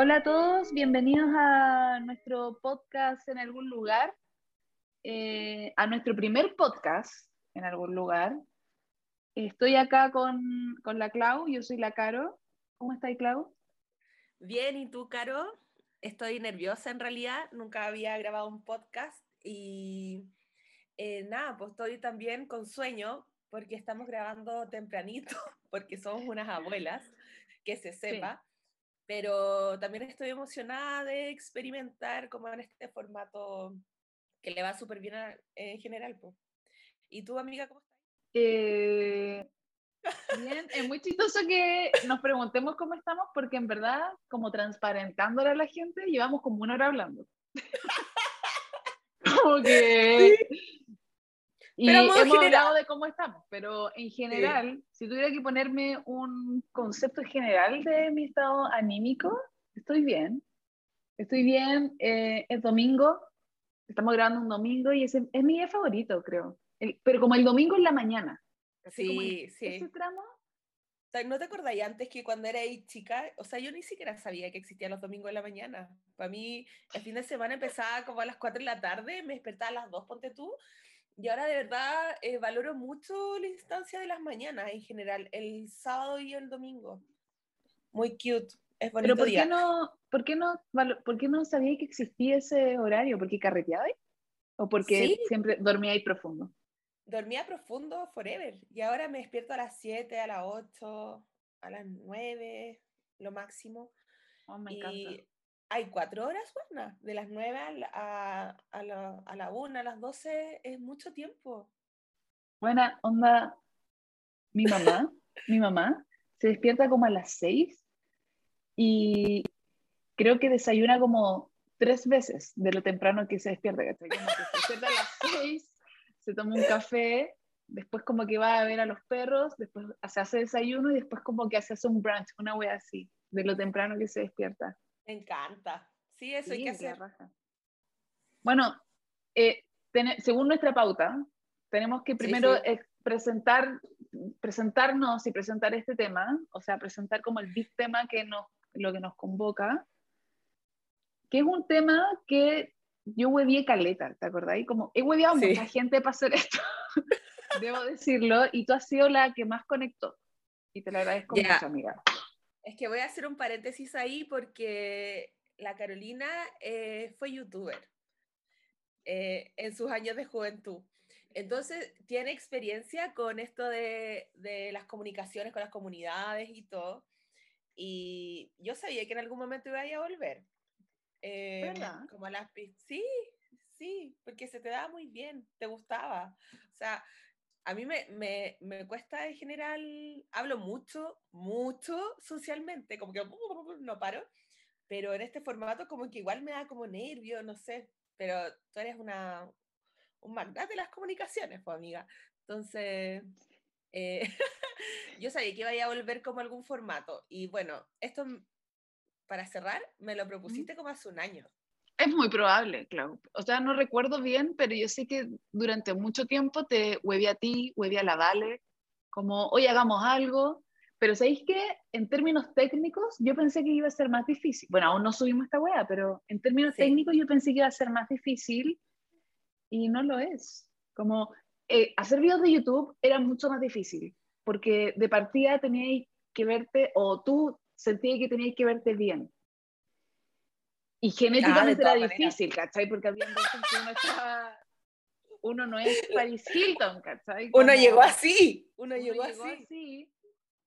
Hola a todos, bienvenidos a nuestro podcast en algún lugar, eh, a nuestro primer podcast en algún lugar. Estoy acá con, con la Clau, yo soy la Caro. ¿Cómo estás, Clau? Bien, ¿y tú, Caro? Estoy nerviosa en realidad, nunca había grabado un podcast y eh, nada, pues estoy también con sueño porque estamos grabando tempranito, porque somos unas abuelas, que se sepa, pero también estoy emocionada de experimentar como en este formato que le va súper bien en general. Pues. ¿Y tú, amiga, cómo estás? Eh, Bien, es muy chistoso que nos preguntemos cómo estamos porque en verdad, como transparentándole a la gente, llevamos como una hora hablando. como que... Y hemos hablado de cómo estamos, pero en general, si tuviera que ponerme un concepto general de mi estado anímico, estoy bien. Estoy bien, eh, es domingo, estamos grabando un domingo y es, es mi día favorito, creo. pero como el domingo en la mañana. Sí, sí. Ese tramo. ¿No te acordáis antes que cuando era chica? O sea, yo ni siquiera sabía que existían los domingos de la mañana. Para mí, el fin de semana empezaba como a las 4 de la tarde, me despertaba a las 2, ponte tú. Y ahora de verdad eh, valoro mucho la instancia de las mañanas en general, el sábado y el domingo. Muy cute. Es bonito Pero ¿por qué no, por qué no, por qué no sabía que existía ese horario? ¿Porque carreteabais? ¿O porque siempre dormíais profundo? dormía profundo forever y ahora me despierto a las 7, a las 8, a las 9, lo máximo. Oh, me y hay cuatro horas, bueno, de las 9 a, a, la, a la 1, a las 12, es mucho tiempo. Buena onda, mi mamá, mi mamá se despierta como a las 6 y creo que desayuna como tres veces de lo temprano que se despierta. que se despierta a las 6 se toma un café, después como que va a ver a los perros, después se hace desayuno y después como que hace un brunch, una wea así, de lo temprano que se despierta. Me encanta. Sí, eso hay que hacer. Bueno, eh, según nuestra pauta, tenemos que primero presentar, presentarnos y presentar este tema, o sea, presentar como el big tema que nos, lo que nos convoca, que es un tema que yo huevié caleta, ¿te acordáis? Como he hueviado mucha gente para hacer esto, debo decirlo, y tú has sido la que más conectó. Y te lo agradezco mucho, amiga. Es que voy a hacer un paréntesis ahí porque la Carolina eh, fue youtuber eh, en sus años de juventud. Entonces, tiene experiencia con esto de, de, las comunicaciones con las comunidades y todo. Y yo sabía que en algún momento iba a volver. Eh, como las Sí, sí, porque se te daba muy bien, te gustaba. O sea, a mí me, me, me, cuesta en general, hablo mucho, mucho socialmente, como que no paro, pero en este formato como que igual me da como nervio, no sé, pero tú eres una, un magnate de las comunicaciones, pues amiga. Entonces, eh, yo sabía que iba a volver como algún formato. Y bueno, esto para cerrar, me lo propusiste como hace un año. Es muy probable, claro. O sea, no recuerdo bien, pero yo sé que durante mucho tiempo te hueve a ti, hueve a la Vale, como, hoy hagamos algo. Pero ¿sabéis que en términos técnicos yo pensé que iba a ser más difícil? Bueno, aún no subimos esta wea, pero en términos técnicos yo pensé que iba a ser más difícil y no lo es. Como eh, hacer videos de YouTube era mucho más difícil, porque de partida teníais que verte, o tú sentía que tenías que verte bien. Y genéticamente era difícil, ¿cachai? Porque había veces que uno estaba... Uno no es Paris Hilton, ¿cachai? Uno llegó así. Uno, llegó, así.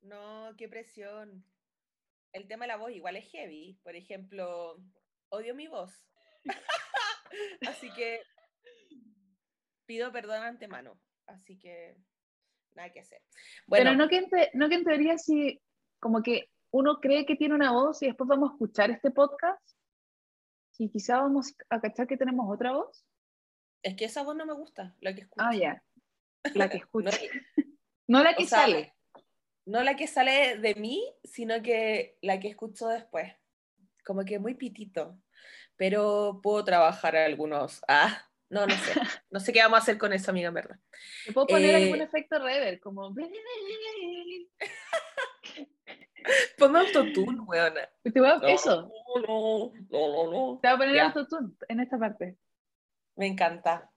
No, qué presión. El tema de la voz igual es heavy. Por ejemplo, odio mi voz. así que pido perdón antemano. Así que nada que hacer. Bueno, Pero no que, no que en teoría sí, como que uno cree que tiene una voz y después vamos a escuchar este podcast y quizá vamos a cachar que tenemos otra voz. Es que esa voz no me gusta, la que escucho. Ah, ya. La que escucho. no, la que sale. No la que sale de mí, sino que la que escucho después. Como que muy pitito. Pero puedo trabajar algunos. Ah, No, no sé. No sé qué vamos a hacer con eso, amiga, en verdad. Te puedo poner algún efecto rever, como. Ponme autotune, weona. Te voy a... Eso. No, no, no, no. Te voy a poner autotune en esta parte. Me encanta.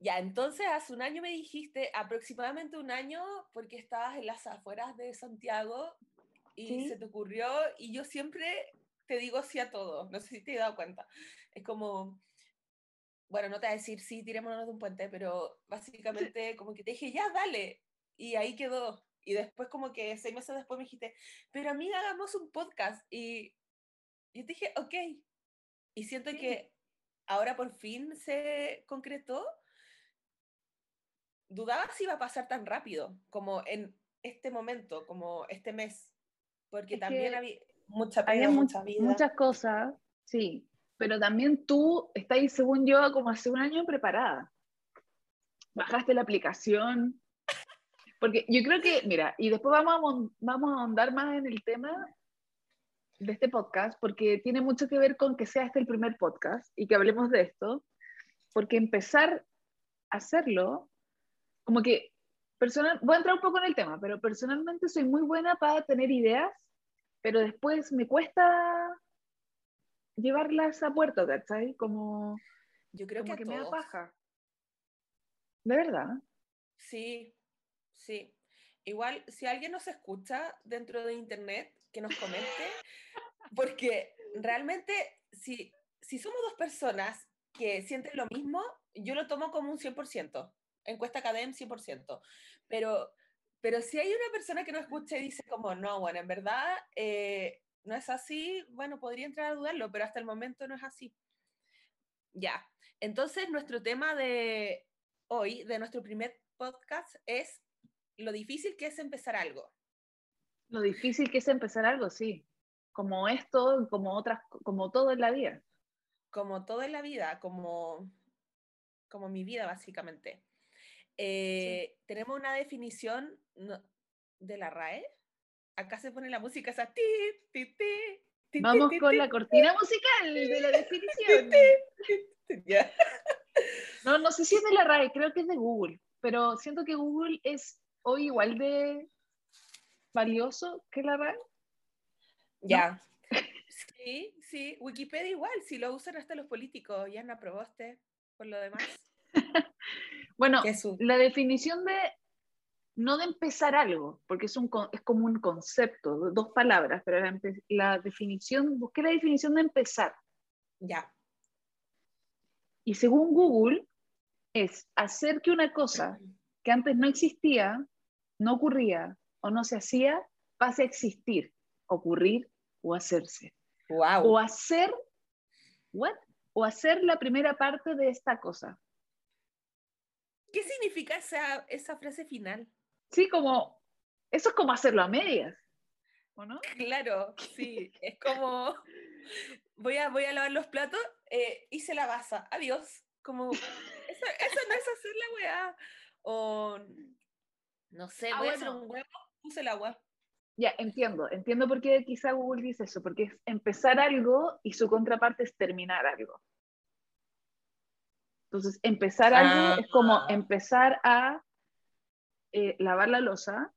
Ya, entonces hace un año me dijiste, aproximadamente un año, porque estabas en las afueras de Santiago y se te ocurrió, y yo siempre te digo sí a todo, no sé si te he dado cuenta. Es como, bueno, no te voy a decir sí, tirémonos de un puente, pero básicamente como que te dije, ya, dale, y ahí quedó. Y después como que seis meses después me dijiste, pero amiga, hagamos un podcast. Y yo te dije, ok. Y siento que ahora por fin se concretó. Dudaba si iba a pasar tan rápido como en este momento, como este mes. Porque también había mucha había mucha vida. Muchas cosas, sí. Pero también tú estás, según yo, como hace un año preparada. Bajaste la aplicación, porque yo creo que, mira, y después vamos a, vamos a ahondar más en el tema de este podcast, porque tiene mucho que ver con que sea este el primer podcast y que hablemos de esto, porque empezar a hacerlo, como que, personal, voy a entrar un poco en el tema, pero personalmente soy muy buena para tener ideas, pero después me cuesta llevarlas a puerto, ¿cachai? Como, yo creo que, me da paja. ¿De verdad? Sí, Sí. Igual, si alguien nos escucha dentro de internet, que nos comente, porque realmente, si, si somos dos personas que sienten lo mismo, yo lo tomo como un 100%, encuesta Academ 100%, pero, pero si hay una persona que no escucha y dice como, no, bueno, en verdad eh, no es así, bueno, podría entrar a dudarlo, pero hasta el momento no es así. Ya, entonces nuestro tema de hoy, de nuestro primer podcast, es lo difícil que es empezar algo. Lo difícil que es empezar algo, sí. Como esto, como otras, como todo en la vida. Como todo en la vida, como, como mi vida, básicamente. Eh, tenemos una definición de la RAE. Acá se pone la música esa ti, ti, ti, Vamos con la cortina musical de la definición. No, no sé si es de la RAE, creo que es de Google, pero siento que Google es hoy igual de valioso que la RAE? Ya. Sí, sí, Wikipedia igual, si lo usan hasta los políticos, ya no aprobaste por lo demás. bueno, la definición de, no de empezar algo, porque es, un, es como un concepto, dos palabras, pero la, la definición, busqué la definición de empezar. Ya. Y según Google, es hacer que una cosa que antes no existía no ocurría o no se hacía, pase a existir, ocurrir o hacerse. O hacer, what? O hacer la primera parte de esta cosa. ¿Qué significa esa, esa frase final? Sí, como, eso es como hacerlo a medias, ¿o no? Claro, sí, es como, voy a, voy a lavar los platos, eh, hice la basa, adiós, como, eso, eso no es hacer la weá, o no sé, ah, voy a hacer un huevo, puse el agua. Ya, entiendo, entiendo por qué quizá Google dice eso, porque es empezar algo y su contraparte es terminar algo. Entonces, empezar algo es como ah. empezar a eh, lavar la losa,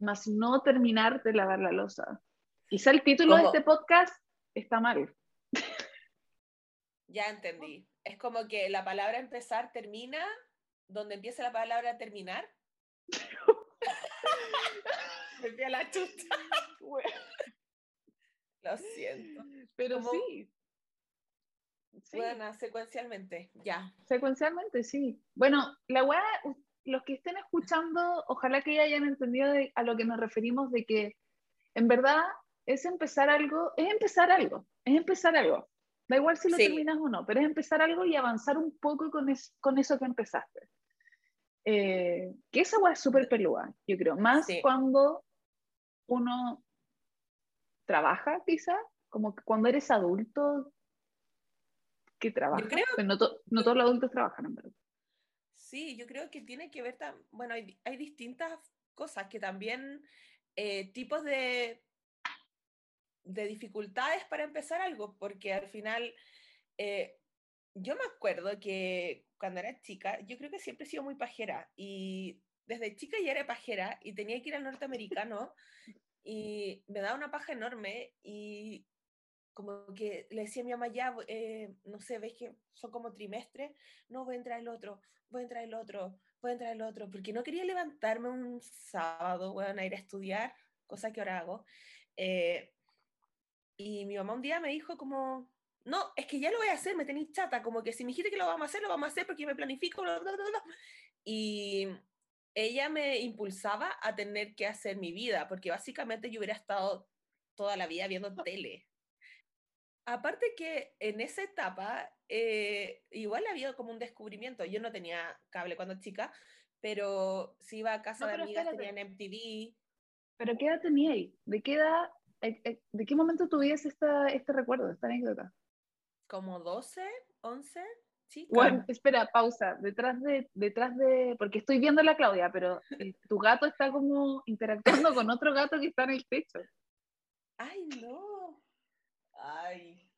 más no terminar de lavar la losa. Quizá el título de este podcast está mal. Ya entendí. Es como que la palabra empezar termina donde empieza la palabra terminar. Me fui a la chucha. Lo siento. Pero sí. Bueno, secuencialmente, ya. Secuencialmente, sí. Bueno, la weá, los que estén escuchando, ojalá que ya hayan entendido a lo que nos referimos de que en verdad es empezar algo, es empezar algo, es empezar algo. Da igual si lo terminas o no, pero es empezar algo y avanzar un poco con, con eso que empezaste. Eh, que esa agua es súper pelúa, yo creo, más cuando uno trabaja, quizá, como que cuando eres adulto, que trabaja. No, no, todos los adultos trabajan, en verdad. Sí, yo creo que tiene que ver, bueno, hay, hay, distintas cosas que también, eh, tipos de, de dificultades para empezar algo, porque al final, eh, yo me acuerdo que cuando era chica, yo creo que siempre he sido muy pajera y desde chica ya era pajera y tenía que ir al norteamericano y me daba una paja enorme y como que le decía a mi mamá ya, eh, no sé, ves que son como trimestres, no voy a entrar el otro, voy a entrar el otro, voy a entrar el otro, porque no quería levantarme un sábado, voy a ir a estudiar, cosa que ahora hago. Eh, y mi mamá un día me dijo como, no, es que ya lo voy a hacer, me tenéis chata, como que si me dijiste que lo vamos a hacer, lo vamos a hacer porque me planifico, bla, bla, bla, Y ella me impulsaba a tener que hacer mi vida, porque básicamente yo hubiera estado toda la vida viendo tele. Aparte que en esa etapa, eh, igual había como un descubrimiento. Yo no tenía cable cuando chica, pero si iba a casa de amigas tenían MTV. ¿Pero qué edad teníais? ¿De qué edad, eh, eh, de qué momento tuviste esta, este recuerdo, esta anécdota? Como 12, 11, sí. Bueno, espera, pausa. Detrás de, detrás de, porque estoy viendo a la Claudia, pero tu gato está como interactuando con otro gato que está en el techo. Ay, no. Ay.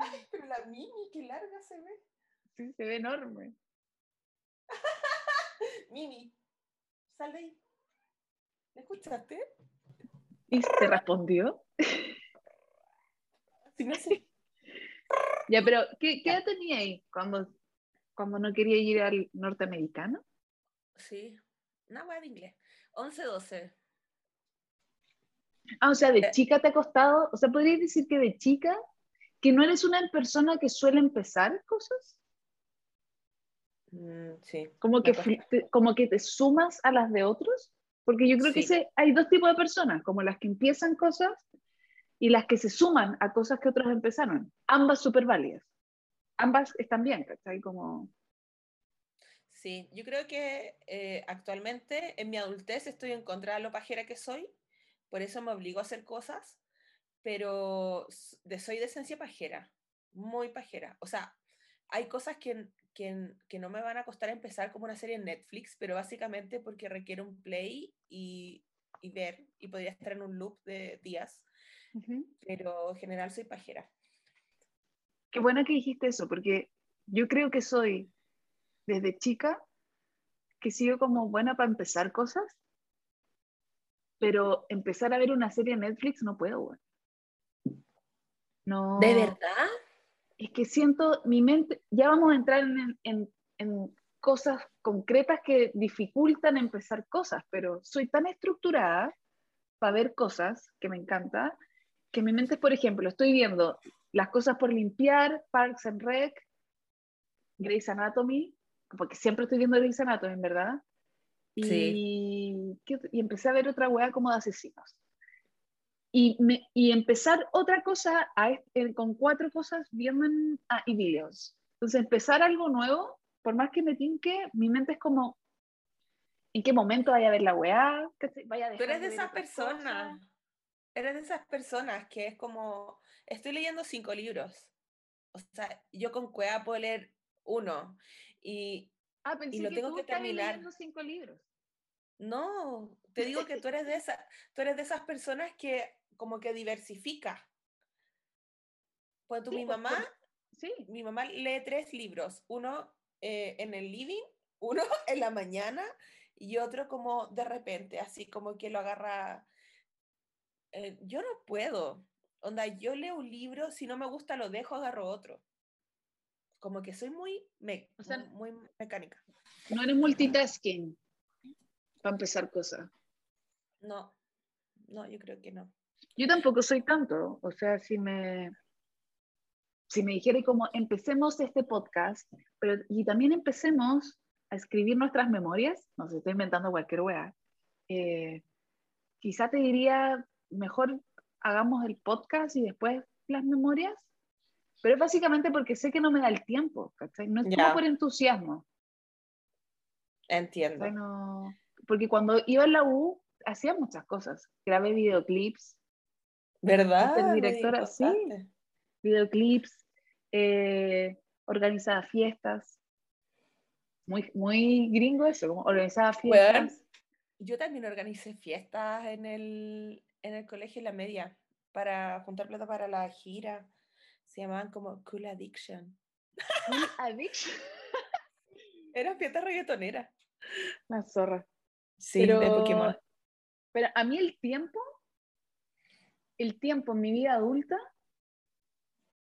Ay, pero la Mimi, qué larga se ve. Sí, se ve enorme. Mimi, sal de ahí. ¿Me escuchaste? ¿Y se respondió? Sí, no sé. Ya, pero ¿qué, qué edad tenía ahí cuando, cuando no quería ir al norteamericano? Sí, una web de inglés. 11, 12. Ah, o sea, de eh. chica te ha costado, o sea, ¿podrías decir que de chica, que no eres una persona que suele empezar cosas? Mm, sí. Como que, te, como que te sumas a las de otros, porque yo creo que hay dos tipos de personas, como las que empiezan cosas y las que se suman a cosas que otros empezaron. Ambas súper válidas. Ambas están bien, ¿cachai? Como... Sí, yo creo que eh, actualmente en mi adultez estoy en contra de lo pajera que soy, por eso me obligo a hacer cosas, pero de, soy de esencia pajera, muy pajera. O sea, hay cosas que, que, que, no me van a costar empezar como una serie en Netflix, pero básicamente porque requiere un play y, y ver, y podría estar en un loop de días pero en general soy pajera. Qué buena que dijiste eso, porque yo creo que soy desde chica que sigo como buena para empezar cosas, pero empezar a ver una serie en Netflix no puedo, No. ¿De verdad? Es que siento mi mente, ya vamos a entrar en, en, en cosas concretas que dificultan empezar cosas, pero soy tan estructurada para ver cosas que me encanta, que mi mente es, por ejemplo, estoy viendo las cosas por limpiar, Parks and Rec, Grey's Anatomy, porque siempre estoy viendo Grey's Anatomy, verdad. Y, sí. y empecé a ver otra wea como de asesinos. Y, me, y empezar otra cosa a, con cuatro cosas viendo ah, y videos. Entonces, empezar algo nuevo, por más que me tinque, mi mente es como, ¿en qué momento vaya a ver la weá? Vaya a Tú eres de, esa persona eres de esas personas que es como, estoy leyendo cinco libros. O sea, yo con Cuea puedo leer uno y, ah, y lo tengo que terminar. leyendo cinco libros. No, te digo que tú eres de esa, tú eres de esas personas que como que diversifica. Pues tú, mi mamá, sí. mi mamá lee tres libros, uno eh, en el living, uno en la mañana y otro como de repente, así como que lo agarra eh, yo no puedo. Onda, yo leo un libro, si no me gusta lo dejo, agarro otro. Como que soy muy, muy mecánica. No eres multitasking para empezar cosas. No, no, yo creo que no. Yo tampoco soy tanto. O sea, si me, si me dijera como empecemos este podcast, pero y también empecemos a escribir nuestras memorias, no sé, estoy inventando cualquier wea, eh, quizá te diría mejor hagamos el podcast y después las memorias. Pero es básicamente porque sé que no me da el tiempo, ¿cachai? No es por entusiasmo. Entiendo. porque cuando iba en la U, hacía muchas cosas. Grabé videoclips. ¿Verdad? directora, sí. Videoclips, eh, organizaba fiestas. Muy, muy gringo eso, como organizaba fiestas. yo también organicé fiestas en el, en el colegio en la media para juntar plata para la gira. Se llamaban como Cool Addiction. Full addiction. Era fiesta reggaetonera. La zorra. Sí, Pero- de Pokémon. Pero a mí el tiempo, el tiempo en mi vida adulta,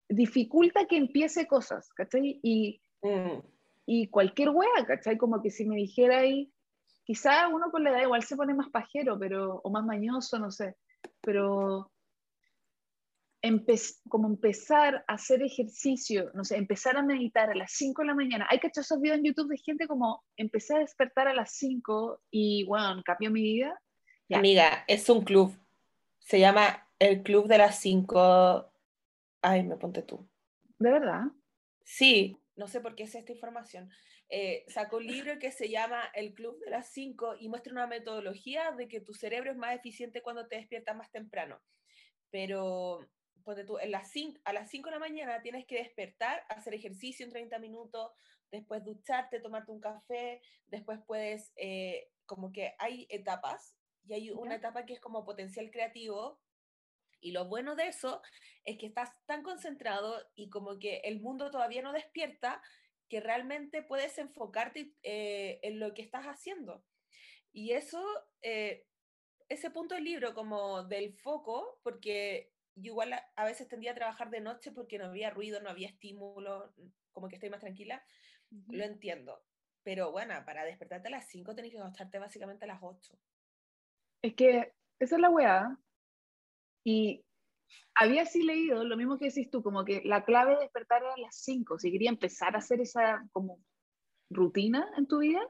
dificulta que empiece cosas, ¿cachai? Y, Mm, y cualquier wea, ¿cachai? Como que si me dijera ahí, quizá uno con la edad igual se pone más pajero, pero, o más mañoso, no sé, pero empe- como empezar a hacer ejercicio, no sé, empezar a meditar a las 5 de la mañana. Hay cachos esos videos en YouTube de gente como empecé a despertar a las 5 y, bueno, cambió mi vida. Ya. Amiga, es un club. Se llama el Club de las 5. Ay, me ponte tú. De verdad. Sí, no sé por qué es esta información. Eh, sacó un libro que se llama El Club de las 5 y muestra una metodología de que tu cerebro es más eficiente cuando te despiertas más temprano. Pero, ponte tú, en las cin- a las 5 de la mañana tienes que despertar, hacer ejercicio en 30 minutos, después ducharte, tomarte un café, después puedes, eh, como que hay etapas y hay una etapa que es como potencial creativo. Y lo bueno de eso es que estás tan concentrado y como que el mundo todavía no despierta que realmente puedes enfocarte eh, en lo que estás haciendo. Y eso, eh, ese punto del libro como del foco, porque yo igual a, a veces tendía a trabajar de noche porque no había ruido, no había estímulo, como que estoy más tranquila, lo entiendo. Pero bueno, para despertarte a las 5 tenés que acostarte básicamente a las 8. Es que esa es la weá. Y había así leído lo mismo que decís tú, como que la clave de despertar era a las 5. Si quería empezar a hacer esa como rutina en tu vida,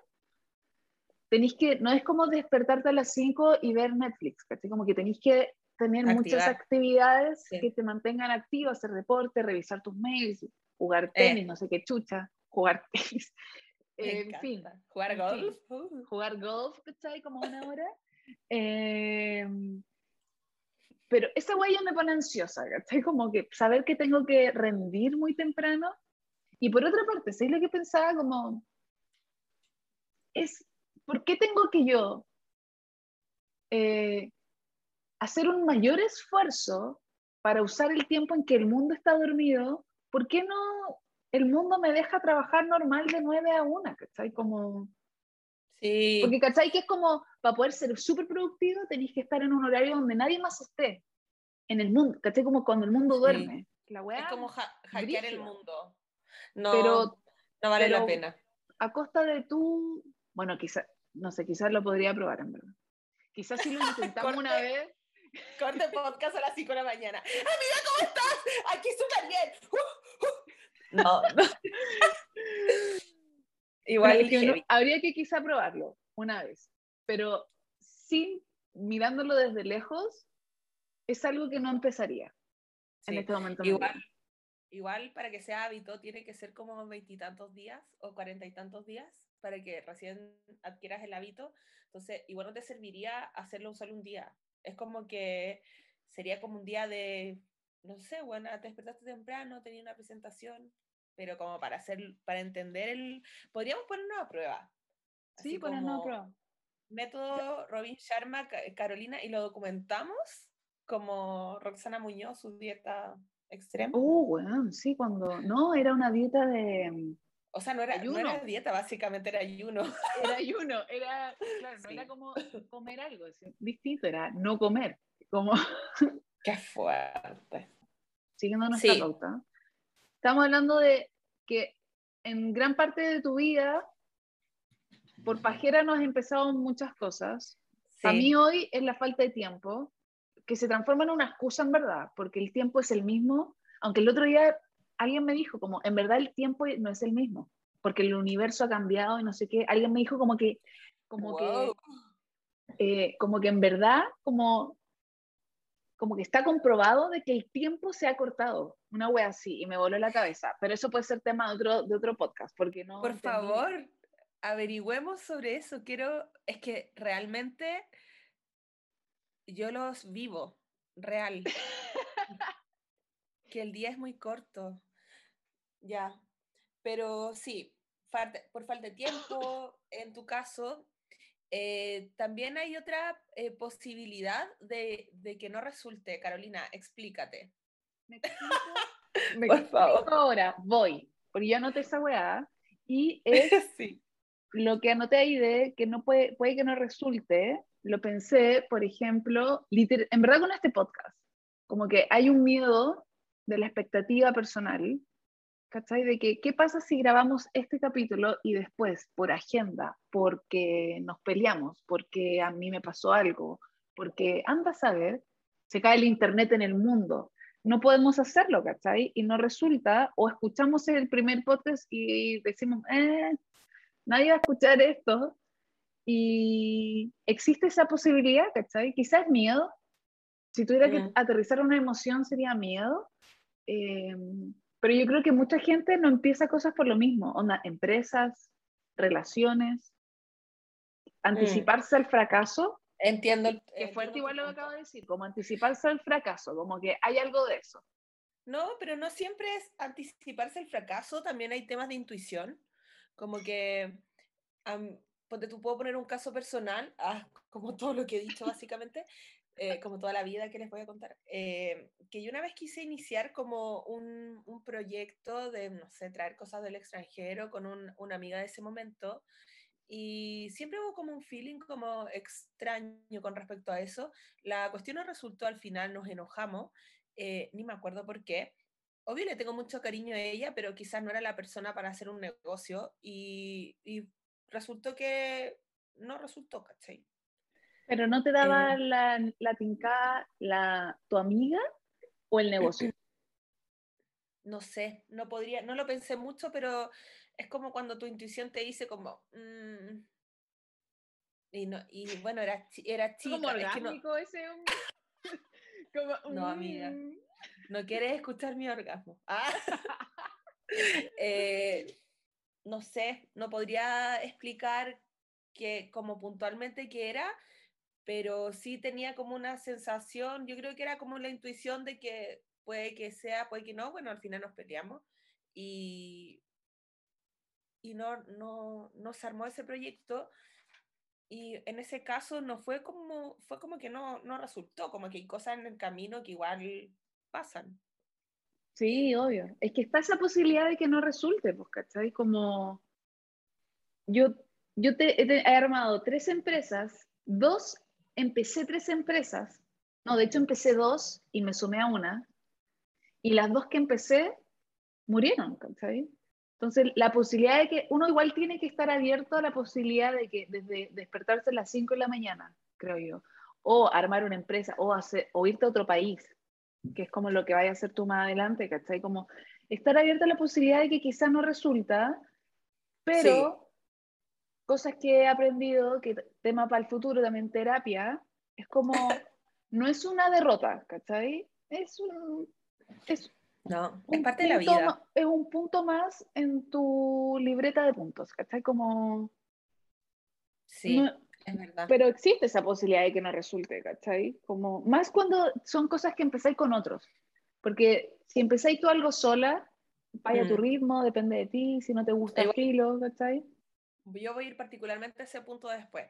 tenéis que, no es como despertarte a las 5 y ver Netflix, ¿cachai? Como que tenéis que tener muchas Activar. actividades Sí. que te mantengan activo, hacer deporte, revisar tus mails, jugar Eh. tenis, no sé qué chucha, jugar tenis. Me en fin. Jugar golf. fin. jugar golf, ¿cachai? Como una hora. Eh, pero esa huella me pone ansiosa, ¿cachai? Como que saber que tengo que rendir muy temprano. Y por otra parte, ¿sabes lo que pensaba? Como, es, ¿por qué tengo que yo eh, hacer un mayor esfuerzo para usar el tiempo en que el mundo está dormido? ¿Por qué no el mundo me deja trabajar normal de 9 a 1? ¿Cachai? Como... Sí. Porque, ¿cachai? Que es como, para poder ser súper productivo, tenéis que estar en un horario donde nadie más esté en el mundo, ¿cachai? Como cuando el mundo Sí. duerme. La Es como ha- hackear el mundo. No, Pero- no vale la pena. a costa de tu, bueno, quizás, no sé, quizás lo podría probar en verdad. Quizás si lo intentamos una vez, Corte podcast a las 5 de la mañana. Amiga, ¿cómo estás? Aquí súper bien. Uh, uh. No, no. Igual es que habría que quizá probarlo una vez, pero sin mirándolo desde lejos, es algo que no empezaría en este momento. Igual, igual para que sea hábito tiene que ser como veintitantos días o cuarenta y tantos días para que recién adquieras el hábito. Entonces, igual no te serviría hacerlo solo un día. Es como que sería como un día de, no sé, bueno, te despertaste temprano, tenía una presentación, pero como para hacer, para entender el, podríamos ponernos a prueba. Sí, ponernos a prueba. Método Robin Sharma, Ca- Carolina, y lo documentamos como Roxana Muñoz, su dieta extrema. Oh, bueno, sí, cuando, no, era una dieta de, O sea, no era, no era Ayuno. dieta, básicamente era ayuno. era ayuno, era, claro, no Sí. era como comer algo, es distinto, era no comer, como Qué fuerte. siguiendo nuestra Sí. pauta. Estamos hablando de que en gran parte de tu vida, por pajera no has empezado muchas cosas. A mí hoy es la falta de tiempo, que se transforma en una excusa en verdad, porque el tiempo es el mismo, aunque el otro día alguien me dijo como, en verdad el tiempo no es el mismo, porque el universo ha cambiado y no sé qué, alguien me dijo como que, como Wow. que, eh, como que en verdad, como, como que está comprobado de que el tiempo se ha cortado, una wea así, y me voló la cabeza, pero eso puede ser tema de otro, de otro podcast, porque no... Por favor, averigüemos sobre eso. Quiero, es que realmente yo los vivo, real. que el día es muy corto. Ya. Pero sí, falta- por falta de tiempo, en tu caso, eh, también hay otra eh, posibilidad de, de que no resulte. Carolina, explícate. ¿Me explico? Me Por favor. ahora, voy. porque yo anoté esa weá, y es lo que anoté ahí de que no puede, puede que no resulte, lo pensé, por ejemplo, en verdad con este podcast, como que hay un miedo de la expectativa personal, ¿cachai? De que, ¿qué pasa si grabamos este capítulo y después, por agenda, porque nos peleamos, porque a mí me pasó algo, porque anda a saber, se cae el internet en el mundo, no podemos hacerlo, ¿cachai? Y no resulta, o escuchamos el primer podcast y decimos, eh, nadie va a escuchar esto, y existe esa posibilidad, ¿cachai? Quizás miedo, si tuviera que mm. aterrizar una emoción sería miedo, eh, pero yo creo que mucha gente no empieza cosas por lo mismo, onda, empresas, relaciones, anticiparse al fracaso Entiendo. que fuerte igual lo que acabo de decir, como anticiparse al fracaso, como que hay algo de eso. No, pero no siempre es anticiparse al fracaso, también hay temas de intuición, como que, um, tú puedo poner un caso personal, ah, como todo lo que he dicho básicamente, eh, como toda la vida que les voy a contar, eh, que yo una vez quise iniciar como un, un, proyecto de, no sé, traer cosas del extranjero con un, una amiga de ese momento, y siempre hubo como un feeling como extraño con respecto a eso. La cuestión no resultó al final, nos enojamos, eh, ni me acuerdo por qué. Obvio le tengo mucho cariño a ella, pero quizás no era la persona para hacer un negocio y, y resultó que no resultó, ¿cachai? Pero no te daba eh. la, la tincada la, tu amiga o el negocio? No sé, no podría, no lo pensé mucho, pero es como cuando tu intuición te dice como... Mm, y, no, y bueno, era, era chica. Como orgánico ese no, amiga. Mm. No quieres escuchar mi orgasmo. Ah. Eh, no sé, no podría explicar que como puntualmente qué era, pero sí tenía como una sensación, yo creo que era como la intuición de que puede que sea, puede que no, bueno, al final nos peleamos y y no, no, no se armó ese proyecto. Y en ese caso no fue como, fue como que no, no resultó, como que hay cosas en el camino que igual pasan. Sí, obvio. Es que está esa posibilidad de que no resulte, pues, ¿cachai? Como yo, yo te, he armado tres empresas, dos, empecé tres empresas, no, de hecho empecé dos y me sumé a una, y las dos que empecé murieron, ¿cachai? Entonces, la posibilidad de que uno igual tiene que estar abierto a la posibilidad de que desde despertarse a las 5 de la mañana, creo yo, o armar una empresa, o, hacer, o irte a otro país, que es como lo que vaya a hacer tú más adelante, ¿cachai? Como estar abierto a la posibilidad de que quizás no resulta, pero cosas que he aprendido, que tema para el futuro, también terapia, es como, no es una derrota, ¿cachai? Es un, es no, es parte de la vida. Es un punto más en tu libreta de puntos, ¿cachai? Como... Sí, es verdad. Pero existe esa posibilidad de que no resulte, ¿cachai? Como, más cuando son cosas que empezáis con otros. Porque si empezáis tú algo sola, vaya a tu mm. ritmo, depende de ti, si no te gusta el filo, ¿cachai? Yo voy a ir particularmente a ese punto después,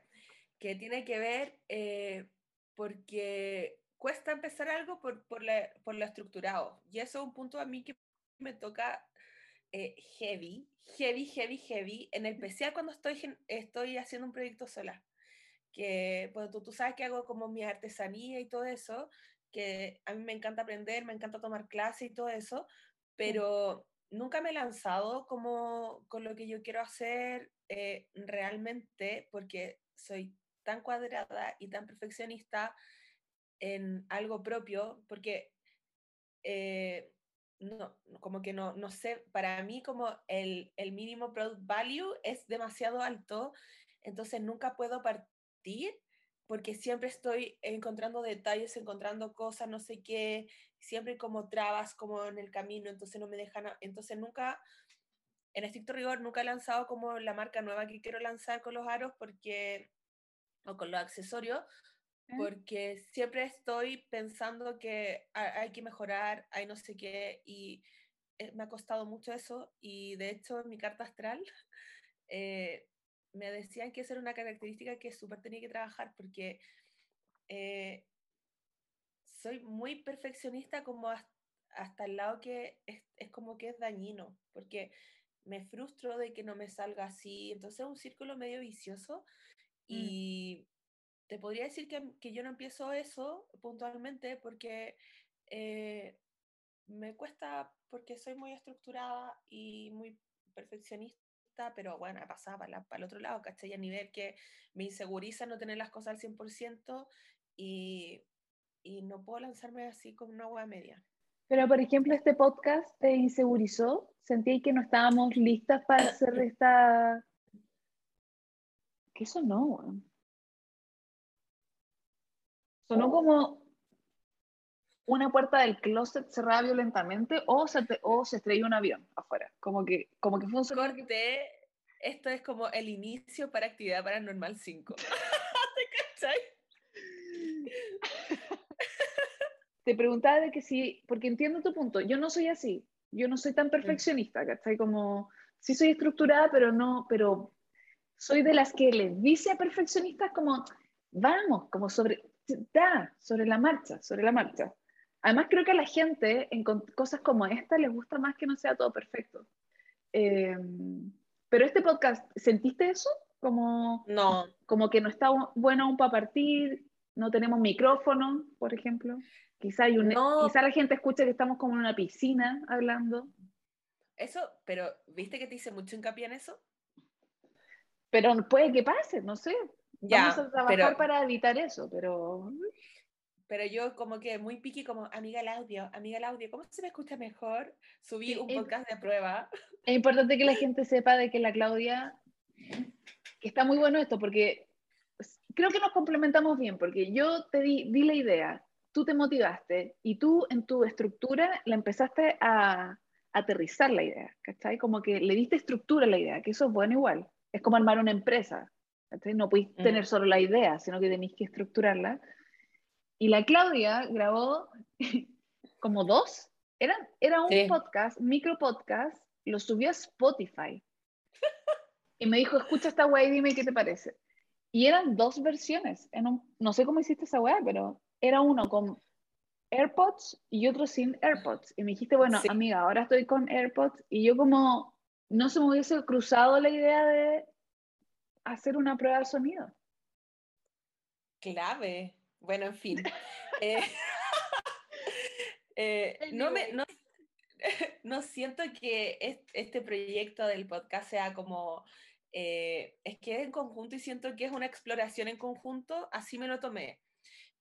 que tiene que ver eh, porque cuesta empezar algo por, por, por, lo estructurado. Y eso es un punto a mí que me toca eh, heavy, heavy, heavy, heavy, en especial cuando estoy, estoy haciendo un proyecto sola. Que bueno, tú, tú sabes que hago como mi artesanía y todo eso, que a mí me encanta aprender, me encanta tomar clases y todo eso, pero nunca me he lanzado como con lo que yo quiero hacer eh, realmente porque soy tan cuadrada y tan perfeccionista en algo propio, porque eh, no, como que no, no sé, para mí como el, el mínimo product value es demasiado alto, entonces nunca puedo partir porque siempre estoy encontrando detalles, encontrando cosas, no sé qué, siempre como trabas como en el camino, entonces no me dejan, entonces nunca, en estricto rigor, nunca he lanzado como la marca nueva que quiero lanzar con los aros porque, o con los accesorios, porque siempre estoy pensando que hay que mejorar, hay no sé qué, y eh, me ha costado mucho eso, y de hecho en mi carta astral eh, me decían que esa era una característica que súper tenía que trabajar, porque eh, soy muy perfeccionista como hasta el lado que es, es como que es dañino, porque me frustro de que no me salga así, entonces es un círculo medio vicioso Mm. y te podría decir que, que yo no empiezo eso puntualmente porque eh, me cuesta, porque soy muy estructurada y muy perfeccionista, pero bueno, he pasado para, la- para el otro lado, ¿cachai? A nivel que me inseguriza no tener las cosas al 100% y, y no puedo lanzarme así con una hueá media. Pero, por ejemplo, este podcast te insegurizó. Sentí que no estábamos listas para hacer esta. ¿Qué sonó? Sonó como una puerta del closet cerrada violentamente o se, te- o se estrelló un avión afuera. Como que, como que fue un Corte, esto es como el inicio para Actividad Paranormal 5. ¿Te cachai? Te preguntaba de que sí, porque entiendo tu punto, yo no soy así, yo no soy tan perfeccionista, ¿cachai? Como, sí soy estructurada, pero no, pero soy de las que les dice a perfeccionistas como, vamos, como sobre, da, sobre la marcha, sobre la marcha. Además creo que a la gente en cosas como esta les gusta más que no sea todo perfecto. Eh, pero este podcast, ¿sentiste eso? Como, No, como que no está bu- bueno aún para partir, no tenemos micrófono, por ejemplo. Quizá, hay un, No. quizá la gente escucha que estamos como en una piscina hablando, eso, pero ¿viste que te hice mucho hincapié en eso? pero puede que pase, no sé. Ya, Vamos a trabajar pero, para evitar eso, pero pero yo como que muy piqui, como amiga el audio, amiga el audio, ¿cómo se me escucha mejor? Subí Sí, un es- podcast de prueba. es importante que la gente sepa de que la Claudia, que está muy bueno esto, porque creo que nos complementamos bien, porque yo te di, di la idea, tú te motivaste y tú en tu estructura la empezaste a aterrizar la idea, ¿cachai? Como que le diste estructura a la idea, que eso es bueno igual. Es como armar una empresa, ¿cachai? No podéis Mm. tener solo la idea, sino que tenéis que estructurarla. Y la Claudia grabó como dos, era, era un Sí. podcast, micro podcast, lo subió a Spotify. Y me dijo, escucha esta weá y dime qué te parece. Y eran dos versiones. En un, no sé cómo hiciste esa weá, pero era uno con AirPods y otro sin AirPods. Y me dijiste, bueno, Sí. amiga, ahora estoy con AirPods. Y yo como no se me hubiese cruzado la idea de hacer una prueba de sonido. Clave. Bueno, en fin. Eh, eh, no, me, no, no siento que est- este proyecto del podcast sea como... eh, es que es en conjunto y siento que es una exploración en conjunto, así me lo tomé.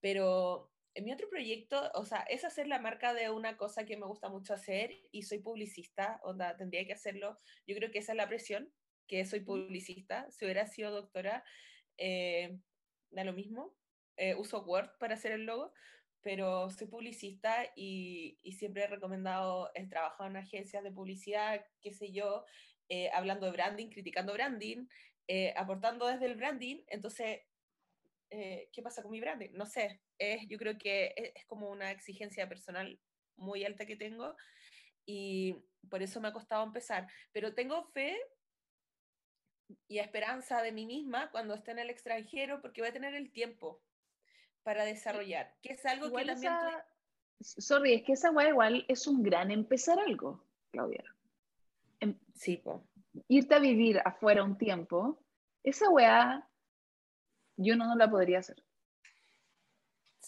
Pero en mi otro proyecto, o sea, es hacer la marca de una cosa que me gusta mucho hacer y soy publicista, onda, tendría que hacerlo. Yo creo que esa es la presión, que soy publicista. Si hubiera sido doctora, eh, da lo mismo. Eh, uso Word para hacer el logo, pero soy publicista y, y siempre he recomendado el trabajo en agencias de publicidad, qué sé yo, eh, hablando de branding, criticando branding, eh, aportando desde el branding. Entonces, eh, ¿qué pasa con mi branding? No sé, es, yo creo que es, es como una exigencia personal muy alta que tengo y por eso me ha costado empezar. Pero tengo fe y esperanza de mí misma cuando esté en el extranjero porque voy a tener el tiempo para desarrollar, que es algo Igual que también... tú- esa- Sorry, es que esa weá igual es un gran empezar algo, Claudia. Sí, po. irte a vivir afuera un tiempo, esa weá yo no, no la podría hacer.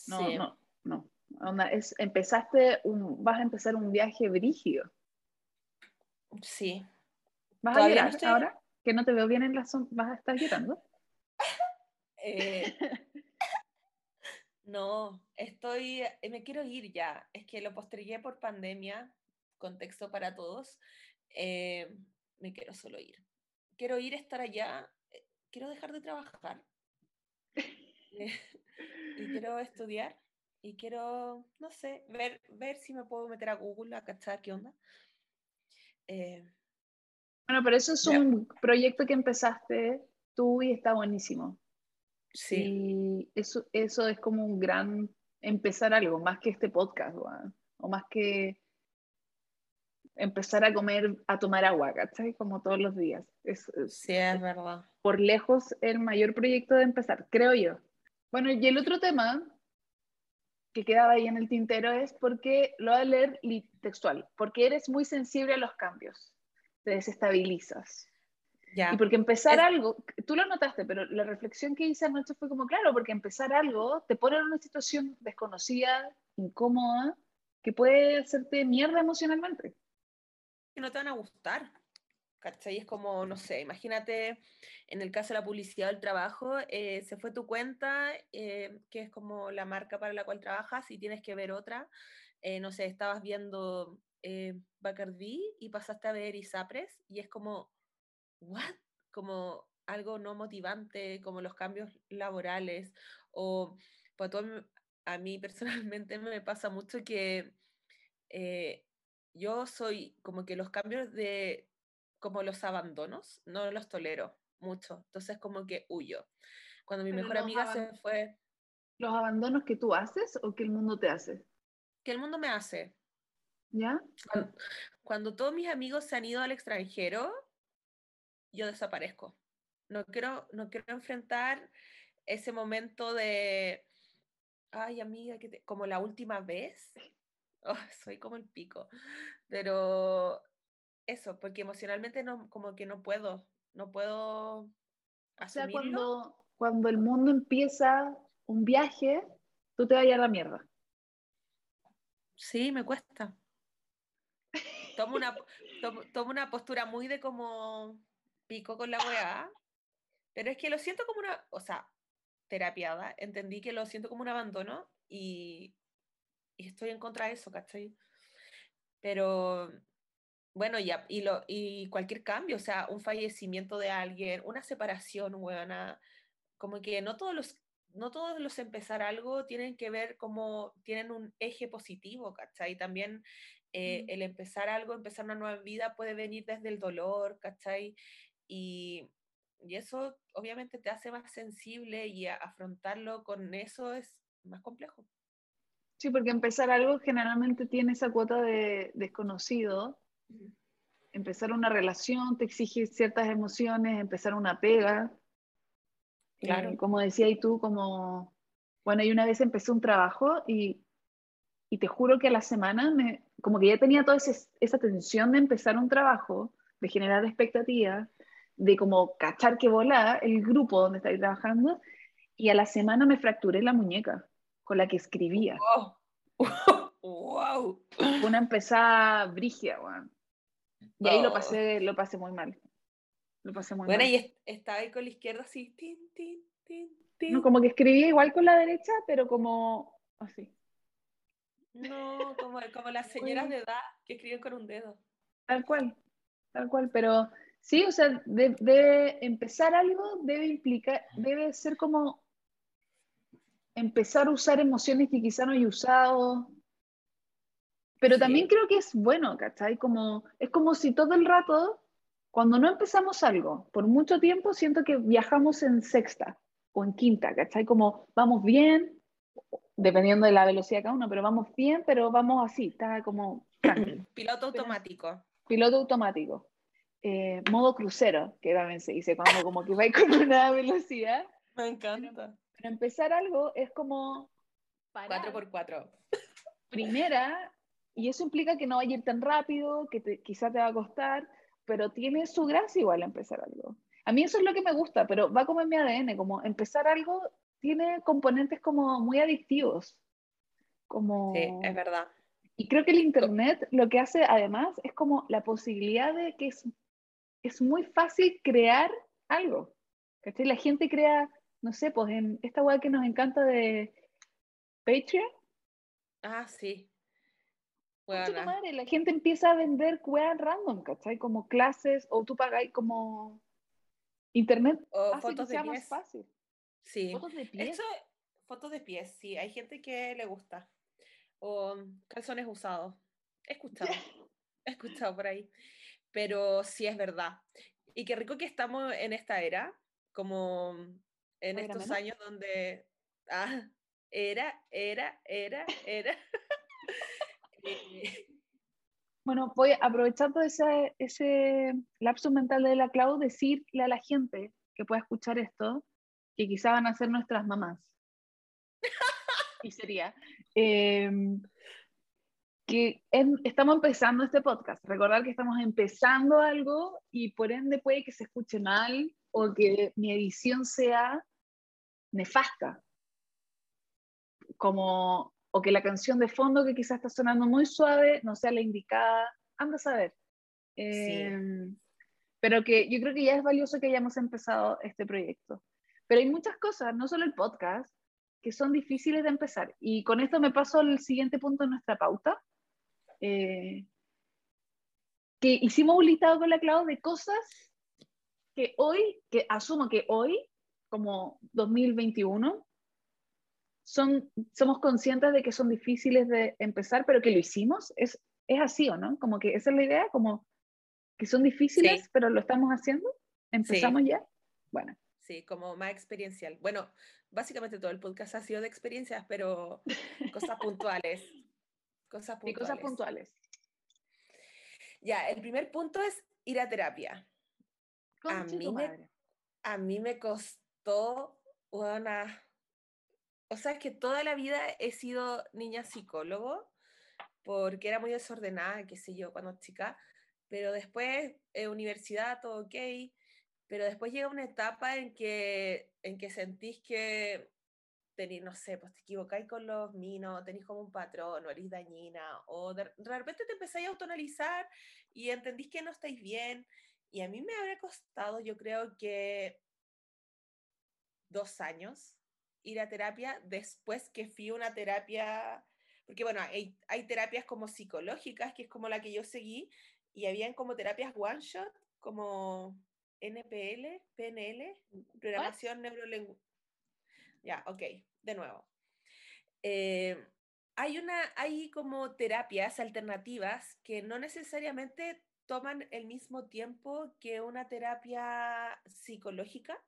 No, Sí. no, no. Onda, es, empezaste un, vas a empezar un viaje brígido. Sí. ¿Vas a no llorar estoy- ahora? Que no te veo bien en la som- ¿Vas a estar llorando? Eh, no, estoy, eh, me quiero ir ya. Es que lo postergué por pandemia, contexto para todos. eh, me quiero solo ir. Quiero ir, estar allá. Quiero dejar de trabajar. Eh, y quiero estudiar. Y quiero, no sé, ver, ver si me puedo meter a Google a cachar qué onda. Eh, Bueno, pero eso es Ya. un proyecto que empezaste tú y está buenísimo. sí, Y eso, eso es como un gran empezar algo, más que este podcast, o más que empezar a comer, a tomar agua, ¿cachai? Como todos los días. Es, es sí, es verdad. por lejos el mayor proyecto de empezar, creo yo. Bueno, y el otro tema que quedaba ahí en el tintero es porque, lo voy a leer textual, porque eres muy sensible a los cambios, te desestabilizas. Y porque empezar algo, tú lo notaste, pero la reflexión que hice anoche fue como, claro, porque empezar algo te pone en una situación desconocida, incómoda, que puede hacerte mierda emocionalmente. Que no te van a gustar. ¿Cachai? Es como, no sé, imagínate en el caso de la publicidad del trabajo, eh, se fue tu cuenta, eh, que es como la marca para la cual trabajas, y tienes que ver otra. Eh, no sé, estabas viendo Bacardi y pasaste a ver Isapres, y es como, ¿what? Como algo no motivante, como los cambios laborales, o pues, a mí personalmente me pasa mucho que yo soy como que los cambios de como los abandonos, no los tolero mucho. Entonces como que huyo. Cuando mi mejor amiga se fue... ¿Los abandonos que tú haces o que el mundo te hace? Que el mundo me hace. ¿Ya? Cuando, todos mis amigos se han ido al extranjero, yo desaparezco. No quiero, no quiero enfrentar ese momento de, ay amiga, que como la última vez. Oh, soy como el pico. Pero eso, porque emocionalmente no, como que no puedo, no puedo asumirlo. O sea, cuando, cuando el mundo empieza un viaje, tú te vas a la mierda. Sí, me cuesta. Tomo una, tomo, una postura muy de como pico con la weá, pero es que lo siento como una, o sea, terapiada, entendí que lo siento como un abandono y, y estoy en contra de eso, ¿cachai? Pero bueno, y, y, lo, y cualquier cambio, o sea, un fallecimiento de alguien, una separación, buena, como que no todos los no todos los empezar algo tienen que ver como tienen un eje positivo, ¿cachai? También eh, mm. el empezar algo, empezar una nueva vida puede venir desde el dolor, ¿cachai? Y, y eso obviamente te hace más sensible y afrontarlo con eso es más complejo. Sí, porque empezar algo generalmente tiene esa cuota de desconocido Empezar una relación te exige ciertas emociones, empezar una pega. Claro. Eh, como decía y tú, como, bueno, y una vez empecé un trabajo y, y te juro que a la semana, me, como que ya tenía toda esa tensión de empezar un trabajo, de generar expectativas, de como cachar que volá el grupo donde estáis trabajando, y a la semana me fracturé la muñeca con la que escribía. ¡Wow! Una empezada brigia, weón. Y ahí lo pasé, lo pasé muy mal. Lo pasé muy bueno, mal. y estaba ahí con la izquierda así, tin, tin, tin, No, como que escribía igual con la derecha, pero como así. No, como, como las señoras de edad que escriben con un dedo. Tal cual, tal cual, pero sí, o sea, de, empezar algo debe implicar, debe ser como empezar a usar emociones que quizá no hay usado, pero también creo que es bueno, ¿cachai? Como, es como si todo el rato, cuando no empezamos algo, por mucho tiempo siento que viajamos en sexta o en quinta, ¿cachai? Como vamos bien, dependiendo de la velocidad de cada uno, pero vamos bien, pero vamos así, está como... Piloto automático. Piloto automático. Eh, modo crucero, que también se dice, cuando como que va con una velocidad. Me encanta. Pero, empezar algo es como... 4x4. Primera, y eso implica que no va a ir tan rápido, que te, quizá te va a costar, pero tiene su gracia igual empezar algo. A mí eso es lo que me gusta, pero va como en mi ADN, como empezar algo tiene componentes como muy adictivos. Como... Sí, es verdad. Y creo que el Internet lo que hace además es como la posibilidad de que es, es muy fácil crear algo. ¿Cachai? La gente crea, no sé, pues en esta web que nos encanta de Patreon. Ah, sí la gente empieza a vender weas random, ¿cachai? Como clases, o tú pagáis como internet. O fotos de pies. fácil. Sí. Fotos de pies. fotos de pies, sí. Hay gente que le gusta. O calzones usados. He escuchado. He escuchado por ahí. Pero sí es verdad. Y qué rico que estamos en esta era, como en estos años donde. Ah, era, era, era, era. Bueno, voy aprovechando ese, ese lapso mental de la Clau, decirle a la gente que pueda escuchar esto, que quizá van a ser nuestras mamás. y sería em, que estamos empezando este podcast. Recordar que estamos empezando algo y por ende puede que se escuche mal o que mi edición sea nefasta. Como, o que la canción de fondo que quizás está sonando muy suave no sea la indicada. Anda a saber. Em, pero que yo creo que ya es valioso que hayamos empezado este proyecto. Pero hay muchas cosas, no solo el podcast, que son difíciles de empezar. Y con esto me paso al siguiente punto de nuestra pauta. Eh, que hicimos un listado con la Clau de cosas que hoy, que asumo que hoy, como 2021, son, somos conscientes de que son difíciles de empezar, pero que lo hicimos. ¿Es, es así o no? Como que esa es la idea, como que son difíciles, pero lo estamos haciendo. ¿Empezamos ya? Bueno. Sí, como más experiencial. Bueno, básicamente todo el podcast ha sido de experiencias, pero cosas puntuales. Cosas puntuales. cosas puntuales. Ya, el primer punto es ir a terapia. A mí, me, a mí me costó una... O sea, es que toda la vida he sido niña psicólogo porque era muy desordenada, qué sé yo, cuando chica, pero después, eh, universidad, todo ok, pero después llega una etapa en que, en que sentís que tenéis, no sé, pues te equivocáis con los minos, tenéis como un patrón, o eres dañina, o de, repente te empezáis a autonalizar y entendís que no estáis bien. Y a mí me habría costado, yo creo que dos años ir a terapia después que fui a una terapia, porque bueno, hay, hay terapias como psicológicas, que es como la que yo seguí, y habían como terapias one shot, como NPL, PNL, programación neurolingüística. Ya, ok, de nuevo. Eh, hay, una, hay como terapias alternativas que no necesariamente toman el mismo tiempo que una terapia psicológica.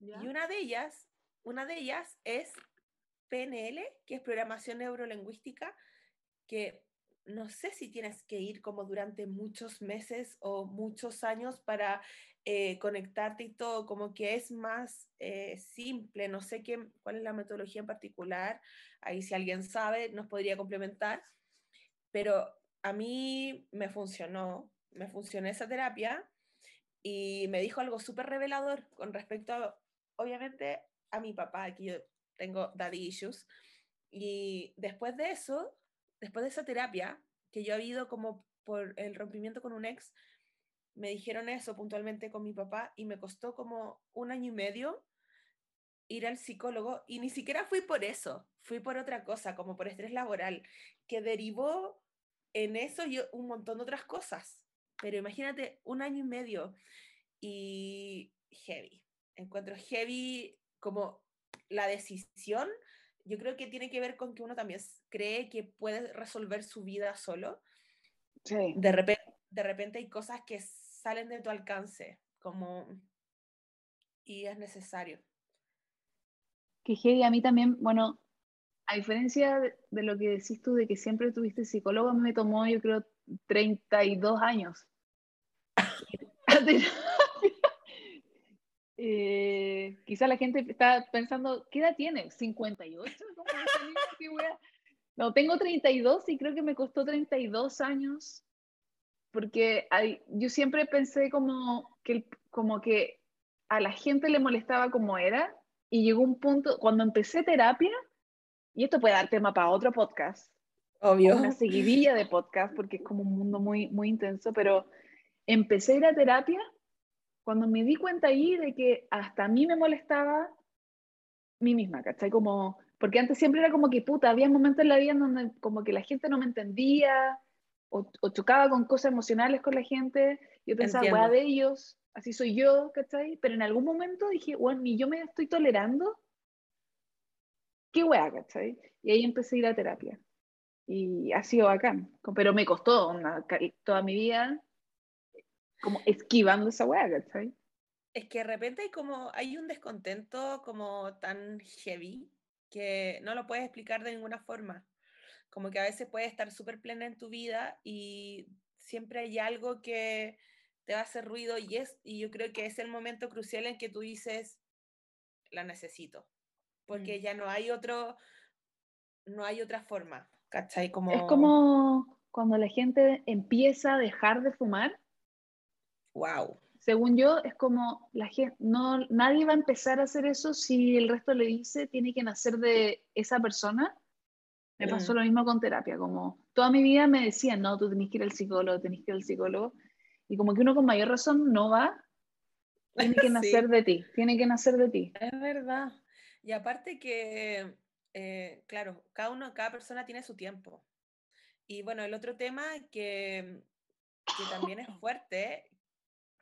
Y una de ellas, una de ellas es PNL, que es programación neurolingüística, que no sé si tienes que ir como durante muchos meses o muchos años para eh, conectarte y todo, como que es más eh, simple, no sé qué, cuál es la metodología en particular, ahí si alguien sabe nos podría complementar, pero a mí me funcionó, me funcionó esa terapia y me dijo algo súper revelador con respecto, obviamente, a mi papá, que yo tengo daddy issues, y después de eso después de esa terapia, que yo había ido como por el rompimiento con un ex, me dijeron eso puntualmente con mi papá y me costó como un año y medio ir al psicólogo y ni siquiera fui por eso, fui por otra cosa, como por estrés laboral, que derivó en eso y un montón de otras cosas. Pero imagínate, un año y medio y heavy. Encuentro heavy como la decisión yo creo que tiene que ver con que uno también cree que puede resolver su vida solo. Sí. De repente, de repente hay cosas que salen de tu alcance, como y es necesario. Que heavy, a mí también, bueno, a diferencia de, lo que decís tú de que siempre tuviste psicólogo, a mí me tomó, yo creo, 32 años. Eh, quizá la gente está pensando, ¿qué edad tiene? ¿58? no, tengo 32 y creo que me costó 32 años porque hay, yo siempre pensé como que, como que a la gente le molestaba como era y llegó un punto, cuando empecé terapia, y esto puede dar tema para otro podcast, Obvio. Una seguidilla de podcast porque es como un mundo muy, muy intenso, pero empecé a ir a terapia cuando me di cuenta ahí de que hasta a mí me molestaba mí misma, ¿cachai? Como, porque antes siempre era como que, puta, había momentos en la vida en donde como que la gente no me entendía o, chocaba con cosas emocionales con la gente. Yo pensaba, weá de ellos, así soy yo, ¿cachai? Pero en algún momento dije, bueno, ni yo me estoy tolerando. ¿Qué weá, cachai? Y ahí empecé a ir a terapia. Y ha sido bacán. Pero me costó toda mi vida como esquivando esa weá, ¿cachai? Es que de repente hay como, hay un descontento como tan heavy que no lo puedes explicar de ninguna forma. Como que a veces puedes estar súper plena en tu vida y siempre hay algo que te va a hacer ruido y, es, y yo creo que es el momento crucial en que tú dices, la necesito. porque ya no hay otro, no hay otra forma, ¿cachai? Como... Es como cuando la gente empieza a dejar de fumar. Wow. Según yo, es como la gente, no, nadie va a empezar a hacer eso si el resto le dice tiene que nacer de esa persona. Me pasó Mm. lo mismo con terapia, como toda mi vida me decían, no, tú tenés que ir al psicólogo, tenés que ir al psicólogo. Y como que uno con mayor razón no va, tiene que Sí. nacer de ti, tiene que nacer de ti. Es verdad. Y aparte que, eh, claro, cada uno, cada persona tiene su tiempo. Y bueno, el otro tema que, que también es fuerte,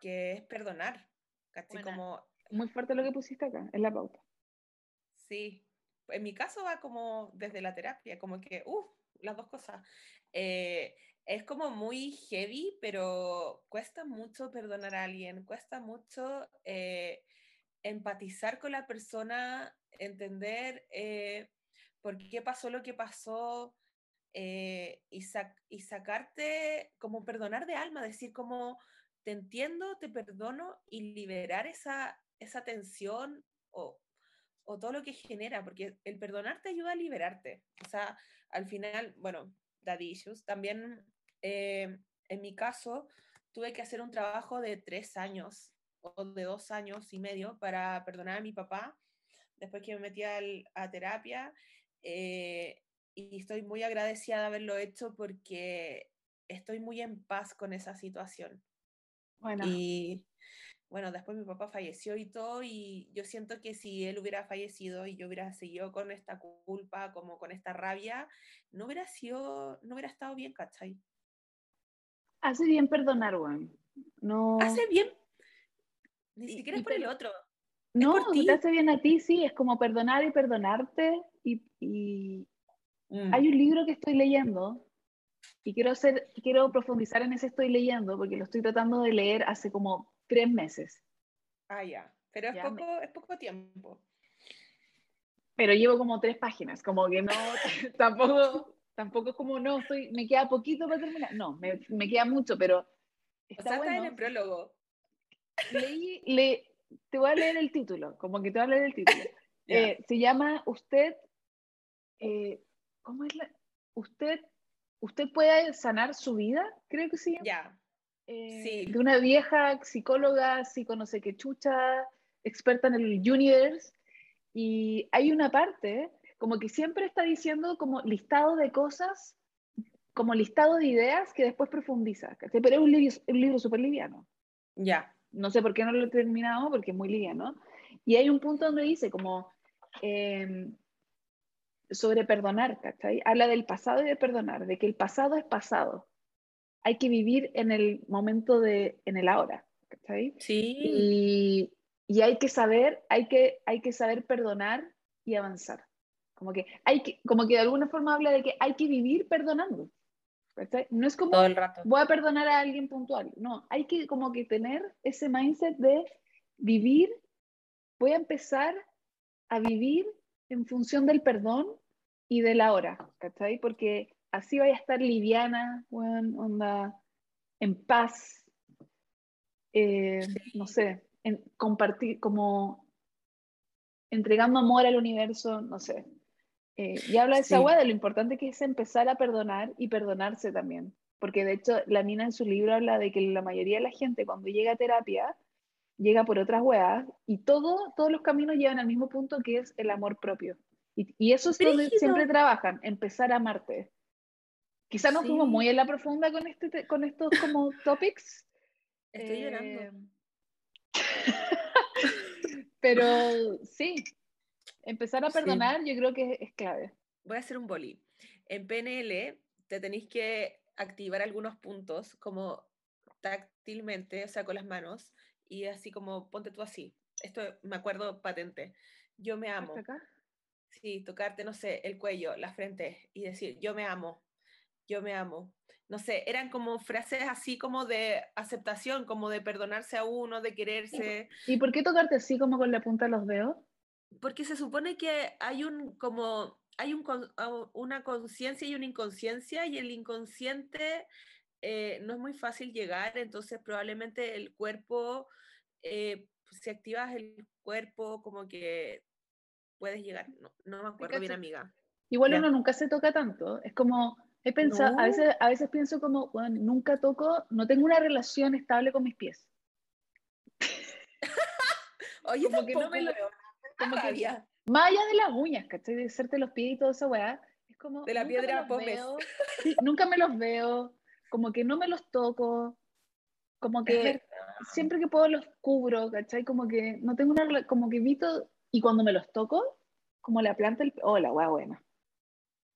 que es perdonar. ¿cachai? Buena. Como, Muy fuerte lo que pusiste acá, es la pauta. sí, en mi caso va como desde la terapia, como que, uff, las dos cosas. Eh, es como muy heavy, pero cuesta mucho perdonar a alguien, cuesta mucho eh, empatizar con la persona, entender eh, por qué pasó lo que pasó eh, y, sac- y sacarte, como perdonar de alma, decir como, te entiendo, te perdono y liberar esa, esa tensión o, o todo lo que genera, porque el perdonar te ayuda a liberarte. O sea, al final, bueno, daddy issues, también eh, en mi caso tuve que hacer un trabajo de tres años o de dos años y medio para perdonar a mi papá después que me metí al- a terapia eh, y estoy muy agradecida de haberlo hecho porque estoy muy en paz con esa situación. Bueno, Y bueno, después mi papá falleció y todo, y yo siento que si él hubiera fallecido y yo hubiera seguido con esta culpa, como con esta rabia, no hubiera sido, no hubiera estado bien, ¿cachai? hace bien perdonar, weón. No, Hace bien, ni Y- siquiera es por el otro. no, te hace bien a ti, sí, es como perdonar y perdonarte. Y, y hay un libro que estoy leyendo y quiero, hacer, quiero profundizar en ese estoy leyendo porque lo estoy tratando de leer hace como tres meses. Ah, ya, pero es Ya me- poco, es poco tiempo. pero llevo como tres páginas, como que no, tampoco, tampoco es como, no, estoy, me queda poquito para terminar, no, me, me queda mucho, pero O está sea, está en bueno. el prólogo. Leí, le, te voy a leer el título, como que te voy a leer el título. Eh, se llama Usted, eh, ¿cómo es la? Usted, usted puede sanar su vida, creo que sí. Ya, Sí. De una vieja psicóloga, psico no sé qué chucha, experta en el universe. Y hay una parte, como que siempre está diciendo como listado de cosas, como listado de ideas que después profundiza. ¿cachai? Pero es un libro, un libro súper liviano. ya. No sé por qué no lo he terminado, porque es muy liviano. Y hay un punto donde dice como eh, sobre perdonar, ¿cachai? Habla del pasado y de perdonar, de que el pasado es pasado. Hay que vivir en el momento de, en el ahora, ¿cachai? Sí. Y, y hay que saber, hay que, hay que saber perdonar y avanzar. Como que, hay que, como que de alguna forma habla de que hay que vivir perdonando. ¿cachai? No es como todo el rato. voy a perdonar a alguien puntual. No, hay que como que tener ese mindset de vivir, voy a empezar a vivir en función del perdón y de la hora, ¿cachai? Porque así vaya a estar liviana, onda, en paz, eh, no sé, en compartir, como entregando amor al universo, no sé. Eh, y habla de esa Sí. weá, de lo importante que es empezar a perdonar y perdonarse también. Porque de hecho, la mina en su libro habla de que la mayoría de la gente cuando llega a terapia, llega por otras weas y todo, todos los caminos llevan al mismo punto que es el amor propio. Y, y eso es donde siempre trabajan, empezar a amarte. Quizá nos fuimos Sí. muy en la profunda con, este, te- con estos como topics. Estoy Eh, llorando. Pero sí, empezar a Sí. perdonar yo creo que es, es clave. Voy a hacer un boli. En PNL te tenéis que activar algunos puntos como táctilmente, o sea, con las manos, y así como ponte tú así. Esto me acuerdo patente. Yo me amo. ¿Hasta acá? Sí, tocarte, no sé, el cuello, la frente y decir, yo me amo, yo me amo. No sé, eran como frases así como de aceptación, como de perdonarse a uno, de quererse. ¿Y por qué tocarte así como con la punta de los dedos? Porque se supone que hay un como hay un con- a- una conciencia y una inconsciencia y el inconsciente eh, no es muy fácil llegar, entonces probablemente el cuerpo, eh, si activas el cuerpo, como que puedes llegar. No, no me acuerdo bien, amiga. Igual Ya. uno nunca se toca tanto. Es como, he pensado, a, No. veces, a veces pienso como, bueno, nunca toco, no tengo una relación estable con mis pies. Oye, Como que no me lo- weona, como que-. Más allá de las uñas, ¿cachai? De hacerte los pies y toda esa weá. Es como. De la piedra pómez. veo, nunca me los veo. Como que no me los toco. Como que siempre que puedo los cubro, ¿cachai? Como que no tengo una. Como que evito. Y cuando me los toco, como la planta el. Oh, la weá buena.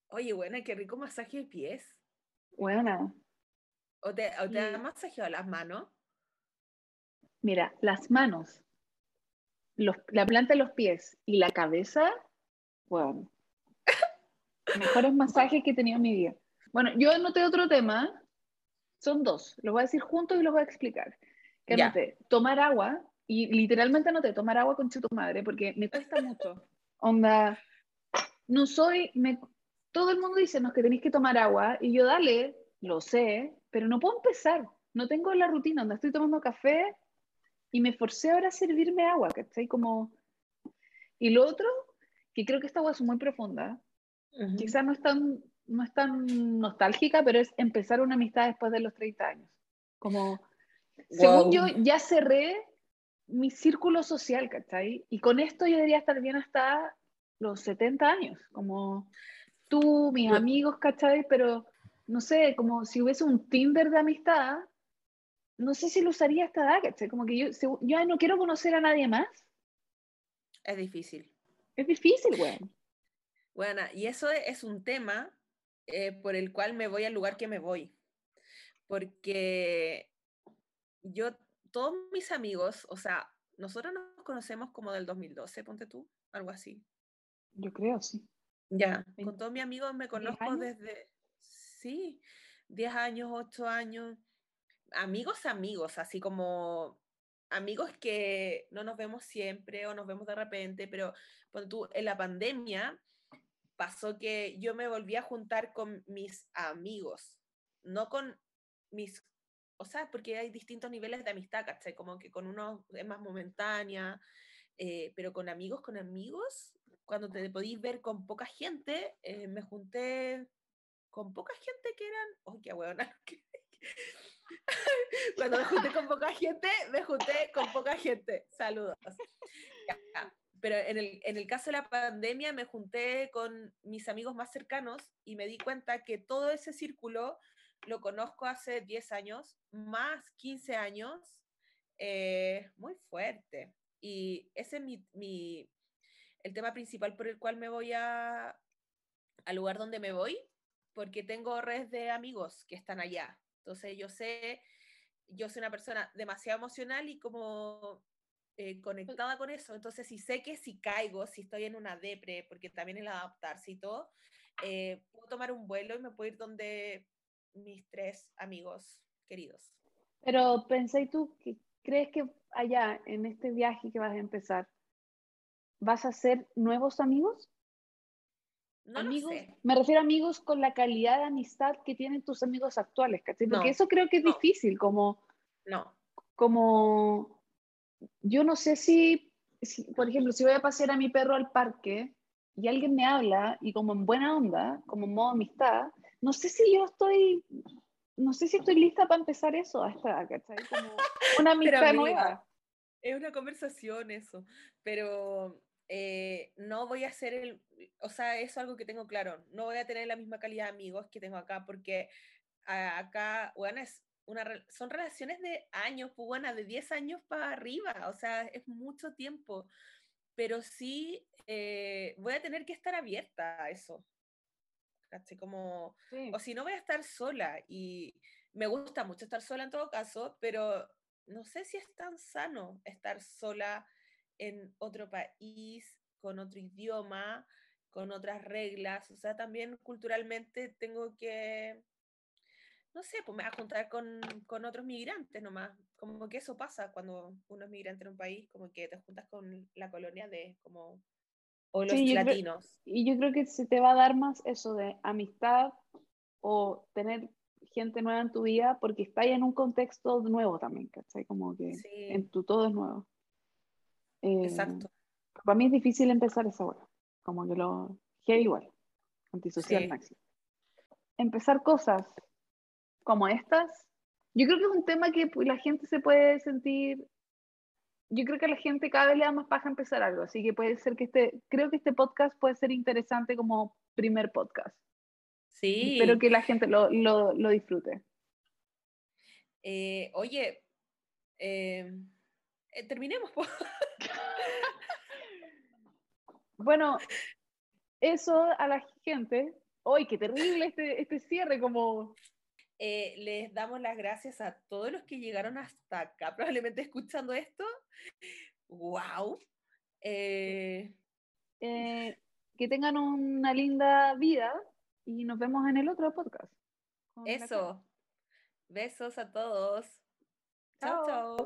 Oye, buena, qué rico masaje de pies. Buena. ¿O te, o te han masajeado las manos? Mira, las manos, los, la planta de los pies y la cabeza, bueno, mejores masajes que he tenido en mi vida. Bueno, yo anoté otro tema, son dos, los voy a decir juntos y los voy a explicar. Que anoté, tomar agua, y literalmente anoté tomar agua con tu madre, porque me cuesta mucho. Onda, no soy, me, todo el mundo dice, no, que tenéis que tomar agua, y yo dale, lo sé, pero no puedo empezar, no tengo la rutina, onda, estoy tomando café y me forcé ahora a servirme agua, ¿cachai? Como... Y lo otro, que creo que esta agua es muy profunda, quizás no es tan, no es tan nostálgica, pero es empezar una amistad después de los 30 años. Como, según yo, ya cerré mi círculo social, ¿cachai? Y con esto yo debería estar bien hasta los 70 años, como tú, mis amigos, ¿cachai? Pero, no sé, como si hubiese un Tinder de amistad, no sé si lo usaría a esta edad, ¿cachai? Como que yo, yo no quiero conocer a nadie más. Es difícil. Es difícil, weón. Bueno, y eso es un tema eh, por el cual me voy al lugar que me voy. Porque yo, todos mis amigos, o sea, nosotros nos conocemos como del 2012, ponte tú, algo así. Yo creo, sí. Ya, con todos mis amigos me conozco desde, sí, 10 años, 8 años. Amigos, amigos, así como amigos que no nos vemos siempre o nos vemos de repente, pero ponte tú, en la pandemia pasó que yo me volví a juntar con mis amigos, no con mis, o sea, porque hay distintos niveles de amistad, ¿cachai? Como que con unos es más momentánea, eh, pero con amigos, con amigos, cuando te podís ver con poca gente, eh, me junté con poca gente que eran, oh, qué huevona, cuando me junté con poca gente, me junté con poca gente. Saludos. Pero en el, en el caso de la pandemia me junté con mis amigos más cercanos y me di cuenta que todo ese círculo lo conozco hace 10 años, más 15 años, eh, muy fuerte. Y ese es mi, mi- el tema principal por el cual me voy a, al lugar donde me voy, porque tengo redes de amigos que están allá. Entonces yo sé, yo soy una persona demasiado emocional y como eh, conectada con eso. Entonces si sé que si caigo, si estoy en una depre, porque también el adaptarse y todo, eh, puedo tomar un vuelo y me puedo ir donde mis tres amigos queridos. Pero pensé tú, que ¿crees que allá, en este viaje que vas a empezar, vas a hacer nuevos amigos? No amigos, lo sé. me refiero a amigos con la calidad de amistad que tienen tus amigos actuales, ¿cachai? Porque No, eso creo que es no. difícil, como, No. como, yo no sé si, si, por ejemplo, si voy a pasear a mi perro al parque y alguien me habla y como en buena onda, como en modo amistad, no sé si yo estoy, no sé si estoy lista para empezar eso a esta edad, ¿cachai? Como una amistad amiga, nueva. Es una conversación eso, pero eh, no voy a hacer el, o sea, eso es algo que tengo claro, no voy a tener la misma calidad de amigos que tengo acá, porque acá, bueno, es una, son relaciones de años, pues bueno, de 10 años para arriba, o sea, es mucho tiempo, pero sí eh, voy a tener que estar abierta a eso. Como, Sí. o si no voy a estar sola y me gusta mucho estar sola en todo caso, pero no sé si es tan sano estar sola en otro país, con otro idioma, con otras reglas, o sea, también culturalmente tengo que, no sé, pues me voy a juntar con, con otros migrantes nomás, como que eso pasa cuando uno es migrante en un país, como que te juntas con la colonia de como, o los Sí, yo creo- latinos. Y yo creo que se te va a dar más eso de amistad o tener gente nueva en tu vida porque estás en un contexto nuevo también, ¿cachai? Como que Sí, en tu todo es nuevo. Eh, exacto. Para mí es difícil empezar esa hora. como que lo heavy igual, antisocial Sí. máximo. Empezar cosas como estas, yo creo que es un tema que la gente se puede sentir, yo creo que a la gente cada vez le da más paja empezar algo, así que puede ser que este, creo que este podcast puede ser interesante como primer podcast. Sí. Espero que la gente lo, lo, lo disfrute. Eh, oye, eh, eh, terminemos. Bueno, eso a la gente, ¡ay, qué terrible este, este cierre! Como, Eh, les damos las gracias a todos los que llegaron hasta acá, probablemente escuchando esto. ¡Wow! Eh, eh, que tengan una linda vida y nos vemos en el otro podcast. eso. Besos a todos. Chao. chao.